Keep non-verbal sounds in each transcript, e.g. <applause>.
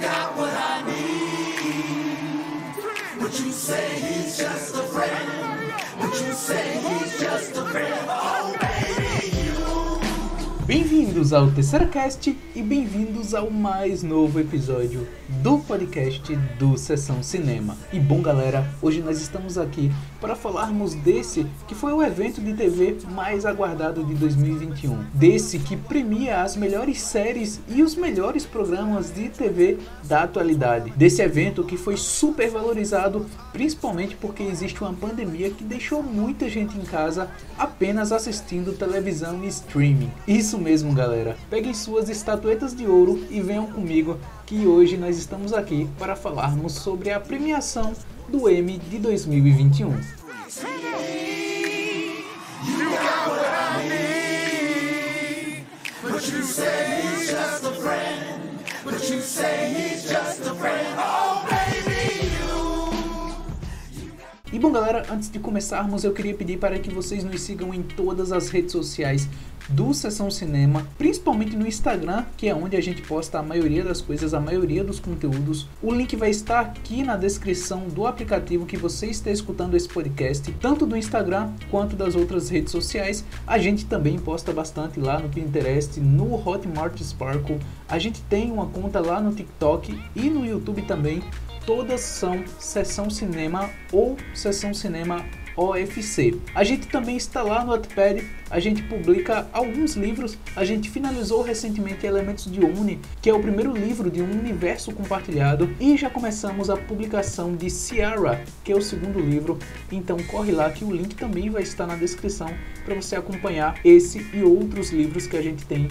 Got what I need. Would you say he's just Bem-vindos ao Terceira Cast e bem-vindos ao mais novo episódio do podcast do Sessão Cinema. E bom, galera, hoje nós estamos aqui para falarmos desse que foi o evento de TV mais aguardado de 2021. Desse que premia as melhores séries e os melhores programas de TV da atualidade. Desse evento que foi super valorizado, principalmente porque existe uma pandemia que deixou muita gente em casa apenas assistindo televisão e streaming. Isso mesmo, galera. Peguem suas estatuetas de ouro e venham comigo que hoje nós estamos aqui para falarmos sobre a premiação do Emmy de 2021. You got what I need. But you say he's just a friend. But you say he's just a friend. Oh, baby, you. E bom, galera, antes de começarmos, eu queria pedir para que vocês nos sigam em todas as redes sociais do Sessão Cinema, principalmente no Instagram, que é onde a gente posta a maioria das coisas, a maioria dos conteúdos. O link vai estar aqui na descrição do aplicativo que você está escutando esse podcast, tanto do Instagram quanto das outras redes sociais. A gente também posta bastante lá no Pinterest, no Hotmart Sparkle. A gente tem uma conta lá no TikTok e no YouTube também. Todas são Sessão Cinema ou Sessão Cinema OFC. A gente também está lá no Wattpad, a gente publica alguns livros, a gente finalizou recentemente Elementos de Uni, que é o primeiro livro de um universo compartilhado, e já começamos a publicação de Ciara, que é o segundo livro, então corre lá que o link também vai estar na descrição para você acompanhar esse e outros livros que a gente tem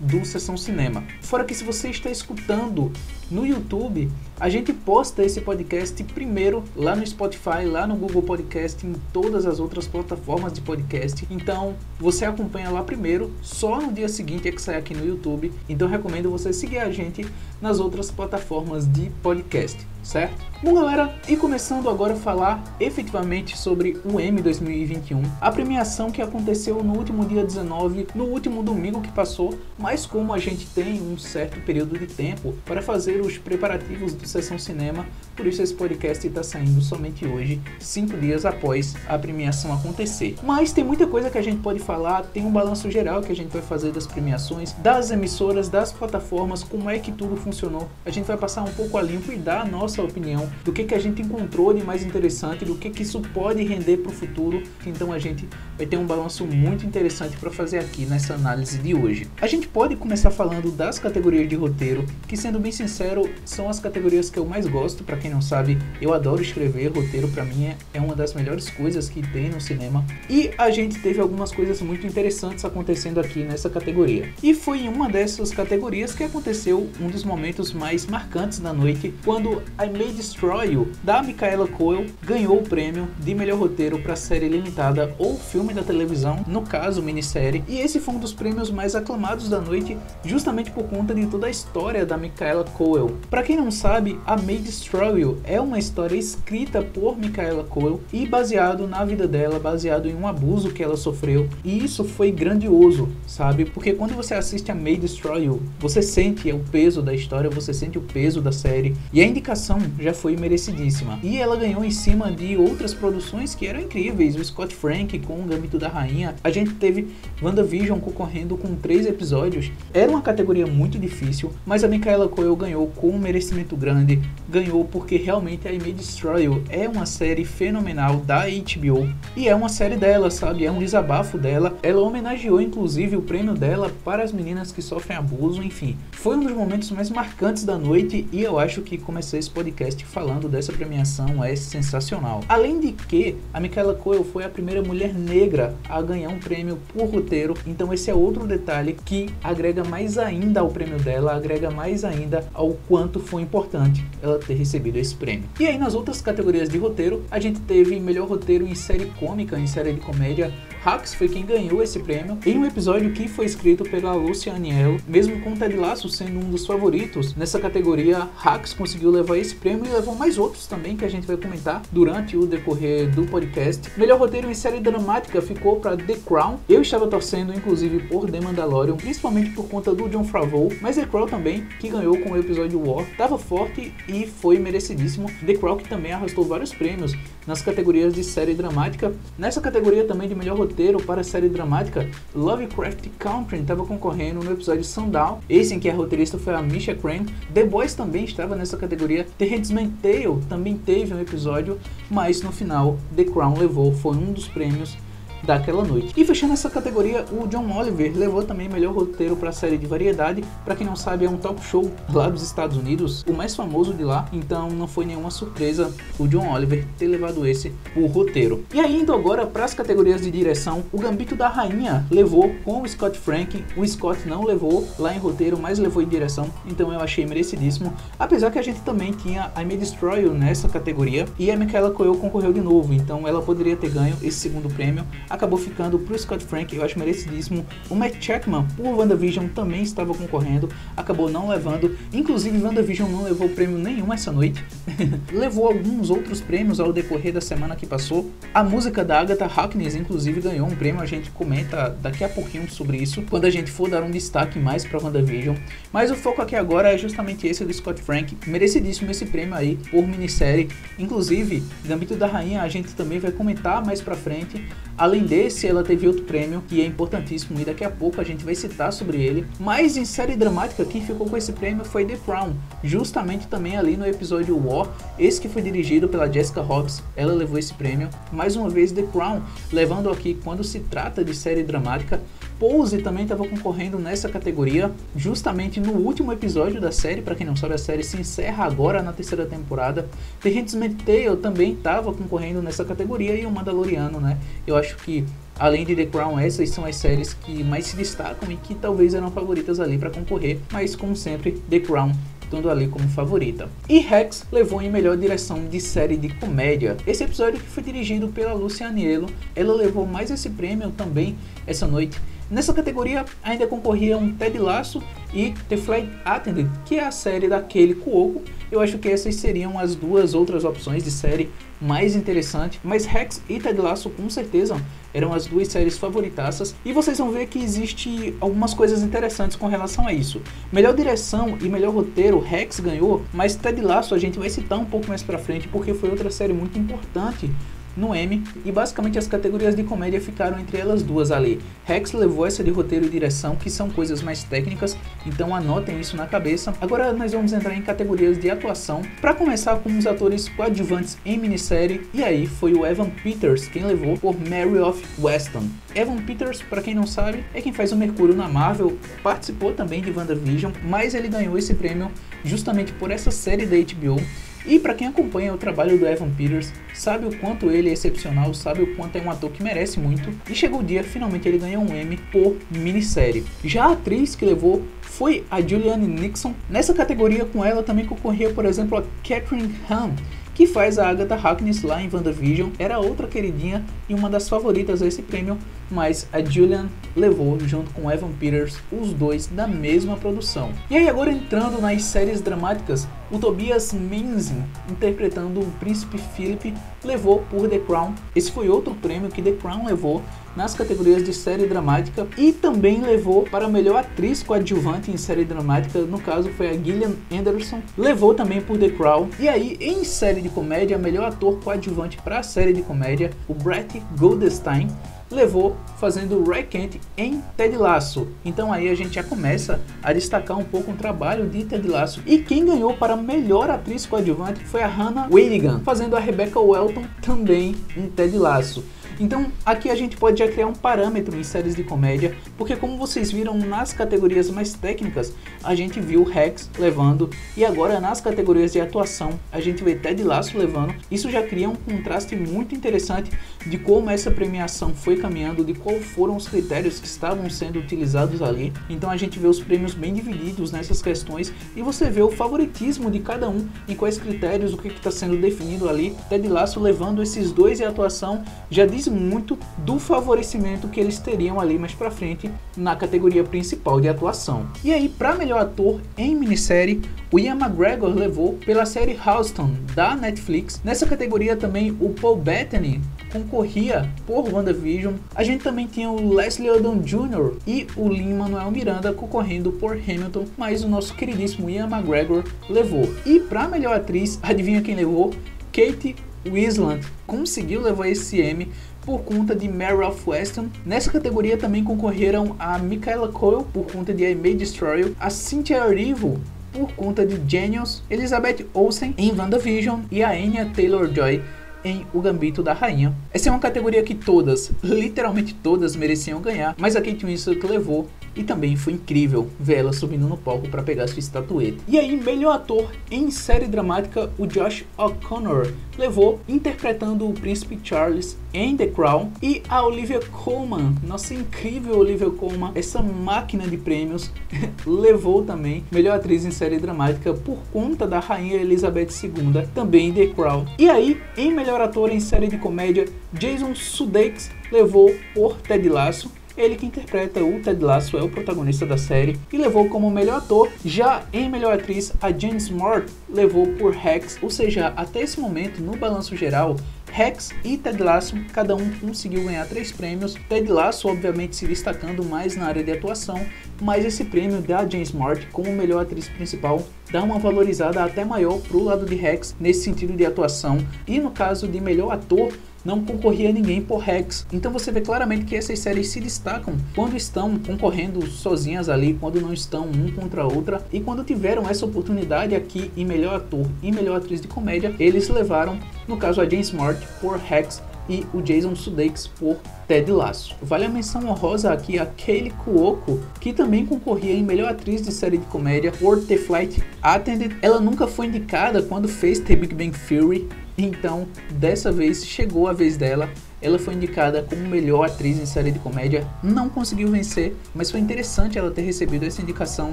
do Sessão Cinema. Fora que se você está escutando no YouTube, a gente posta esse podcast primeiro lá no Spotify, lá no Google Podcast, em todas as outras plataformas de podcast. Então você acompanha lá primeiro, só no dia seguinte é que sai aqui no YouTube. Então recomendo você seguir a gente nas outras plataformas de podcast, certo? Bom, galera, e começando agora a falar efetivamente sobre o M 2021, a premiação que aconteceu no último dia 19, no último domingo que passou, mas como a gente tem um certo período de tempo para fazer os preparativos do Sessão Cinema, por isso esse podcast está saindo somente hoje, cinco dias após a premiação acontecer. Mas tem muita coisa que a gente pode falar, tem um balanço geral que a gente vai fazer das premiações, das emissoras, das plataformas, como é que tudo funcionou. A gente vai passar um pouco a limpo e dar a nossa opinião do que, que a gente encontrou de mais interessante, do que, que isso pode render para o futuro. Então a gente vai ter um balanço muito interessante para fazer aqui nessa análise de hoje. A gente pode começar falando das categorias de roteiro, que sendo bem sincero, são as categorias que eu mais gosto. Para quem não sabe, eu adoro escrever roteiro, para mim é, uma das melhores coisas que tem no cinema. E a gente teve algumas coisas muito interessantes acontecendo aqui nessa categoria. E foi em uma dessas categorias que aconteceu um dos momentos mais marcantes da noite, quando I May Destroy You, da Micaela Coel, ganhou o prêmio de melhor roteiro para série limitada ou filme da televisão, no caso minissérie. E esse foi um dos prêmios mais aclamados da noite, justamente por conta de toda a história da Micaela Coel. Para quem não sabe, A May Destroy You é uma história escrita por Micaela Coel e baseado na vida dela, baseado em um abuso que ela sofreu. E isso foi grandioso, sabe? Porque quando você assiste A May Destroy You, você sente o peso da história, você sente o peso da série. E a indicação já foi merecidíssima. E ela ganhou em cima de outras produções que eram incríveis. O Scott Frank com o Gambito da Rainha. A gente teve WandaVision concorrendo com três episódios. Era uma categoria muito difícil, mas a Micaela Coel ganhou com um merecimento grande. Ganhou porque realmente a I May Destroy You é uma série fenomenal da HBO. E é uma série dela, sabe? É um desabafo dela. Ela homenageou inclusive o prêmio dela para as meninas que sofrem abuso, enfim. Foi um dos momentos mais marcantes da noite e eu acho que começar esse podcast falando dessa premiação é sensacional. Além de que a Micaela Coel foi a primeira mulher negra a ganhar um prêmio por roteiro, então esse é outro detalhe que agrega mais ainda ao prêmio dela, agrega mais ainda ao quanto foi importante ela ter recebido esse prêmio. E aí nas outras categorias de roteiro, a gente teve melhor roteiro em série cômica, em série de comédia, Hux foi quem ganhou esse prêmio em um episódio que foi escrito pela Lucia Aniello. Mesmo com Ted Lasso sendo um dos favoritos nessa categoria, Hux conseguiu levar esse prêmio e levou mais outros também que a gente vai comentar durante o decorrer do podcast. Melhor roteiro em série dramática ficou para The Crown. Eu estava torcendo inclusive por The Mandalorian, principalmente por conta do John Favreau, mas The Crown também, que ganhou com o episódio War, estava forte e foi merecidíssimo. The Crown que também arrastou vários prêmios nas categorias de série dramática. Nessa categoria também de melhor roteiro para série dramática, Lovecraft Country estava concorrendo no episódio Sundown, esse em que a roteirista foi a Misha Crane. The Boys também estava nessa categoria. The Handmaid's Tale também teve um episódio, mas no final The Crown levou, foi um dos prêmios daquela noite. E fechando essa categoria, o John Oliver levou também melhor roteiro para a série de variedade. Para quem não sabe, é um talk show lá dos Estados Unidos, o mais famoso de lá. Então não foi nenhuma surpresa o John Oliver ter levado esse o roteiro. E aí indo agora para as categorias de direção, o Gambito da Rainha levou com o Scott Frank. O Scott não levou lá em roteiro, mas levou em direção. Então eu achei merecidíssimo. Apesar que a gente também tinha a May Destroy nessa categoria e a Michaela Coelho concorreu de novo. Então ela poderia ter ganho esse segundo prêmio acabou ficando pro Scott Frank, eu acho merecidíssimo. O Matt Checkman, por WandaVision, também estava concorrendo, acabou não levando. Inclusive, WandaVision não levou prêmio nenhum essa noite. <laughs> levou alguns outros prêmios ao decorrer da semana que passou. A música da Agatha Harkness, inclusive, ganhou um prêmio. A gente comenta daqui a pouquinho sobre isso, quando a gente for dar um destaque mais para WandaVision. Mas o foco aqui agora é justamente esse do Scott Frank. Merecidíssimo esse prêmio aí por minissérie. Inclusive, Gambito da Rainha a gente também vai comentar mais pra frente. Além desse, ela teve outro prêmio que é importantíssimo e daqui a pouco a gente vai citar sobre ele. Mas em série dramática, quem ficou com esse prêmio foi The Crown, justamente também ali no episódio War, esse que foi dirigido pela Jessica Hobbs. Ela levou esse prêmio. Mais uma vez, The Crown, levando aqui quando se trata de série dramática. Pose também estava concorrendo nessa categoria, justamente no último episódio da série. Para quem não sabe, a série se encerra agora na terceira temporada. The Handmaid's Tale também estava concorrendo nessa categoria e o Mandaloriano, né? Eu acho que Além de The Crown, essas são as séries que mais se destacam e que talvez eram favoritas ali para concorrer, mas como sempre, The Crown estando ali como favorita. E Rex levou em melhor direção de série de comédia. Esse episódio que foi dirigido pela Lucia Aniello, ela levou mais esse prêmio também essa noite Nessa categoria ainda concorriam Ted Lasso e The Flight Attendant, que é a série daquele Cuoco. Eu acho que essas seriam as duas outras opções de série mais interessantes, mas Rex e Ted Lasso com certeza eram as duas séries favoritaças e vocês vão ver que existe algumas coisas interessantes com relação a isso. Melhor direção e melhor roteiro Rex ganhou, mas Ted Lasso a gente vai citar um pouco mais pra frente porque foi outra série muito importante no M e basicamente as categorias de comédia ficaram entre elas duas ali. Rex levou essa de roteiro e direção, que são coisas mais técnicas, então anotem isso na cabeça. Agora nós vamos entrar em categorias de atuação, para começar com os atores coadjuvantes em minissérie, e aí foi o Evan Peters quem levou por Mary of Weston. Evan Peters, para quem não sabe, é quem faz o Mercúrio na Marvel, participou também de WandaVision, mas ele ganhou esse prêmio justamente por essa série da HBO e para quem acompanha o trabalho do Evan Peters, sabe o quanto ele é excepcional, sabe o quanto é um ator que merece muito. E chegou o dia, finalmente ele ganhou um Emmy por minissérie. Já a atriz que levou foi a Julianne Nixon. Nessa categoria com ela também concorria, por exemplo, a Catherine Hahn, que faz a Agatha Harkness lá em WandaVision, era outra queridinha e uma das favoritas a esse prêmio, mas a Julian levou junto com Evan Peters os dois da mesma produção. E aí agora entrando nas séries dramáticas, o Tobias Menzies interpretando o príncipe Philip levou por The Crown. Esse foi outro prêmio que The Crown levou nas categorias de série dramática e também levou para melhor atriz coadjuvante em série dramática, no caso foi a Gillian Anderson, levou também por The Crown. E aí em série de comédia, melhor ator coadjuvante para a série de comédia, o Brett Goldstein levou fazendo Ray Kent em Ted Lasso. Então aí a gente já começa a destacar um pouco o trabalho de Ted Lasso. E quem ganhou para melhor atriz coadjuvante foi a Hannah Wainigan, fazendo a Rebecca Welton também em Ted Lasso. Então aqui a gente pode já criar um parâmetro em séries de comédia, porque como vocês viram nas categorias mais técnicas, a gente viu Rex levando e agora nas categorias de atuação a gente vê Ted Lasso levando. Isso já cria um contraste muito interessante de como essa premiação foi caminhando, de qual foram os critérios que estavam sendo utilizados ali. Então a gente vê os prêmios bem divididos nessas questões e você vê o favoritismo de cada um em quais critérios, o que está sendo definido ali. Ted Lasso levando esses dois em atuação já diz muito do favorecimento que eles teriam ali mais para frente na categoria principal de atuação. E aí, para melhor ator em minissérie, o Ian McGregor levou pela série Houston da Netflix. Nessa categoria também o Paul Bettany concorria por WandaVision. A gente também tinha o Leslie Odom Jr. e o Lin-Manuel Miranda concorrendo por Hamilton, mas o nosso queridíssimo Ian McGregor levou. E para melhor atriz, adivinha quem levou? Kate Winslet conseguiu levar esse M por conta de Mary of Weston. Nessa categoria também concorreram a Michaela Coyle por conta de I May Destroy a Cynthia Erivo por conta de Genius, Elizabeth Olsen em WandaVision e a Anya Taylor-Joy em O Gambito da Rainha. Essa é uma categoria que todas, literalmente todas, mereciam ganhar, mas a Kate Winslet levou e também foi incrível ver ela subindo no palco para pegar sua estatueta. E aí, melhor ator em série dramática, o Josh O'Connor levou interpretando o príncipe Charles em The Crown e a Olivia Colman, nossa incrível Olivia Colman, essa máquina de prêmios, <laughs> levou também melhor atriz em série dramática por conta da rainha Elizabeth II, também em The Crown. E aí, em melhor ator em série de comédia, Jason Sudeikis levou por Ted Lasso ele que interpreta o Ted Lasso é o protagonista da série e levou como melhor ator. Já em melhor atriz, a Jane Smart levou por Rex, ou seja, até esse momento, no balanço geral, Rex e Ted Lasso, cada um conseguiu ganhar três prêmios. Ted Lasso, obviamente, se destacando mais na área de atuação, mas esse prêmio da Jane Smart como melhor atriz principal dá uma valorizada até maior pro lado de Rex nesse sentido de atuação. E no caso de melhor ator, não concorria ninguém por Rex. Então você vê claramente que essas séries se destacam quando estão concorrendo sozinhas ali, quando não estão um contra a outra. E quando tiveram essa oportunidade aqui em melhor ator e melhor atriz de comédia, eles levaram, no caso a Jane Smart por Rex e o Jason Sudeikis por Ted Lasso. Vale a menção honrosa aqui a Kaylee Cuoco, que também concorria em melhor atriz de série de comédia por The Flight Attendant. Ela nunca foi indicada quando fez The Big Bang Theory, então, dessa vez chegou a vez dela. Ela foi indicada como melhor atriz em série de comédia, não conseguiu vencer, mas foi interessante ela ter recebido essa indicação,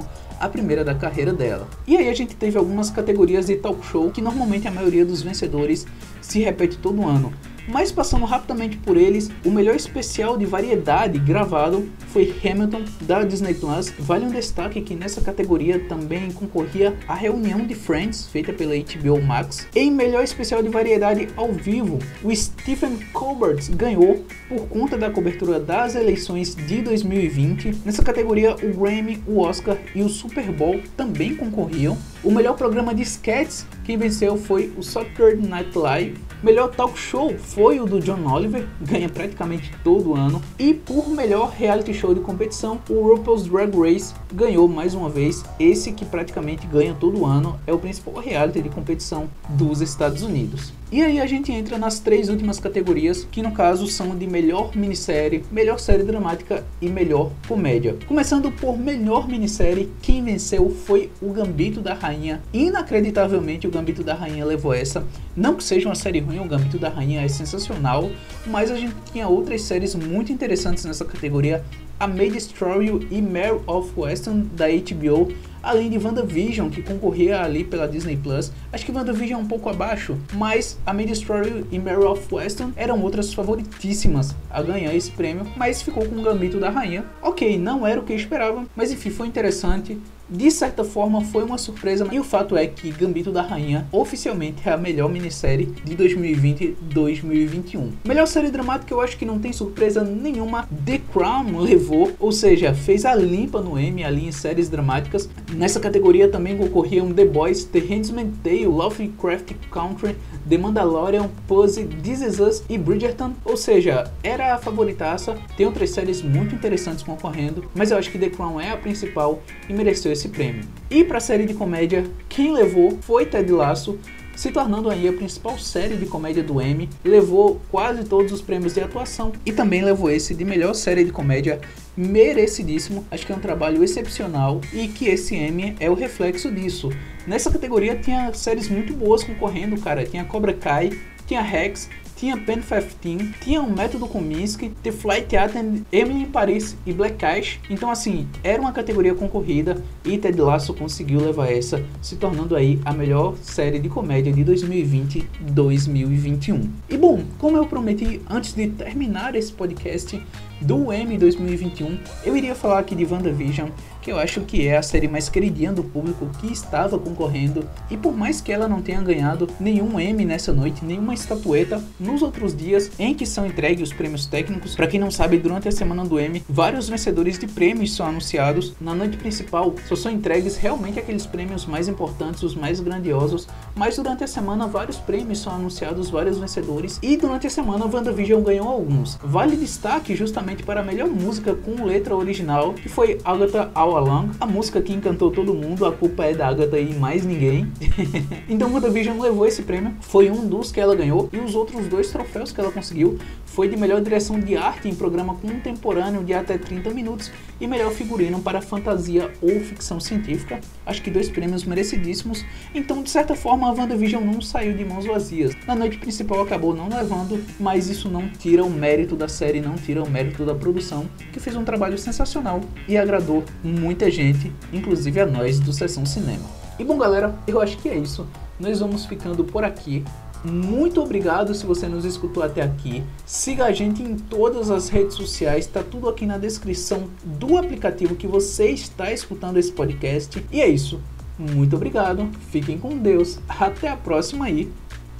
a primeira da carreira dela. E aí a gente teve algumas categorias de talk show que normalmente a maioria dos vencedores se repete todo ano. Mas passando rapidamente por eles, o melhor especial de variedade gravado foi Hamilton da Disney Plus. Vale um destaque que nessa categoria também concorria a reunião de Friends feita pela HBO Max. Em melhor especial de variedade ao vivo, o Stephen Colbert ganhou por conta da cobertura das eleições de 2020. Nessa categoria, o Grammy, o Oscar e o Super Bowl também concorriam. O melhor programa de sketches, quem venceu foi o Saturday Night Live. Melhor talk show foi o do John Oliver, ganha praticamente todo ano. E por melhor reality show de competição, o RuPaul's Drag Race ganhou mais uma vez. Esse que praticamente ganha todo ano é o principal reality de competição dos Estados Unidos. E aí a gente entra nas três últimas categorias, que no caso são de melhor minissérie, melhor série dramática e melhor comédia. Começando por melhor minissérie, quem venceu foi o Gambito da Rainha. Inacreditavelmente o Gambito da Rainha levou essa. Não que seja uma série ruim, o Gambito da Rainha é sensacional, mas a gente tinha outras séries muito interessantes nessa categoria. A May Destroy You e Mare of Weston da HBO além de WandaVision, que concorria ali pela Disney Plus. Acho que WandaVision é um pouco abaixo, mas a Mid Story e Mary of Weston eram outras favoritíssimas a ganhar esse prêmio, mas ficou com o Gambito da Rainha. Ok, não era o que eu esperava, mas enfim, foi interessante de certa forma foi uma surpresa, e o fato é que Gambito da Rainha oficialmente é a melhor minissérie de 2020-2021. Melhor série dramática eu acho que não tem surpresa nenhuma. The Crown levou, ou seja, fez a limpa no Emmy ali em séries dramáticas. Nessa categoria também concorriam The Boys, The Handmaid's Tale, Lovecraft Country, The Mandalorian, Pose, This Is Us e Bridgerton. Ou seja, era a favoritaça. Tem outras séries muito interessantes concorrendo, mas eu acho que The Crown é a principal e mereceu esse prêmio. E para a série de comédia, quem levou foi Ted Lasso, se tornando aí a principal série de comédia do Emmy, levou quase todos os prêmios de atuação e também levou esse de melhor série de comédia merecidíssimo. Acho que é um trabalho excepcional e que esse M é o reflexo disso. Nessa categoria tinha séries muito boas concorrendo, cara. Tinha Cobra Kai, tinha Rex, tinha Pen 15, tinha o Método Kominsky, The Flight Attendant, Emily em Paris e Black Cash. Então assim, era uma categoria concorrida e Ted Lasso conseguiu levar essa, se tornando aí a melhor série de comédia de 2020-2021. E bom, como eu prometi antes de terminar esse podcast do M 2021, eu iria falar aqui de WandaVision que eu acho que é a série mais queridinha do público que estava concorrendo. E por mais que ela não tenha ganhado nenhum M nessa noite, nenhuma estatueta, nos outros dias em que são entregues os prêmios técnicos, para quem não sabe, durante a semana do M, vários vencedores de prêmios são anunciados. Na noite principal, só são entregues realmente aqueles prêmios mais importantes, os mais grandiosos, mas durante a semana vários prêmios são anunciados, vários vencedores, e durante a semana WandaVision ganhou alguns. Vale destaque justamente para a melhor música com letra original, que foi Agatha All Along, a música que encantou todo mundo, a culpa é da Agatha e mais ninguém. <laughs> então WandaVision levou esse prêmio, foi um dos que ela ganhou, e os outros dois troféus que ela conseguiu foi de melhor direção de arte em programa contemporâneo de até 30 minutos e melhor figurino para fantasia ou ficção científica. Acho que dois prêmios merecidíssimos. Então, de certa forma, a WandaVision não saiu de mãos vazias. Na noite principal acabou não levando, mas isso não tira o mérito da série, não tira o mérito da produção, que fez um trabalho sensacional e agradou muita gente, inclusive a nós do Sessão Cinema. E bom, galera, eu acho que é isso. Nós vamos ficando por aqui. Muito obrigado se você nos escutou até aqui. Siga a gente em todas as redes sociais, tá tudo aqui na descrição do aplicativo que você está escutando esse podcast. E é isso. Muito obrigado. Fiquem com Deus. Até a próxima aí.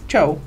Tchau.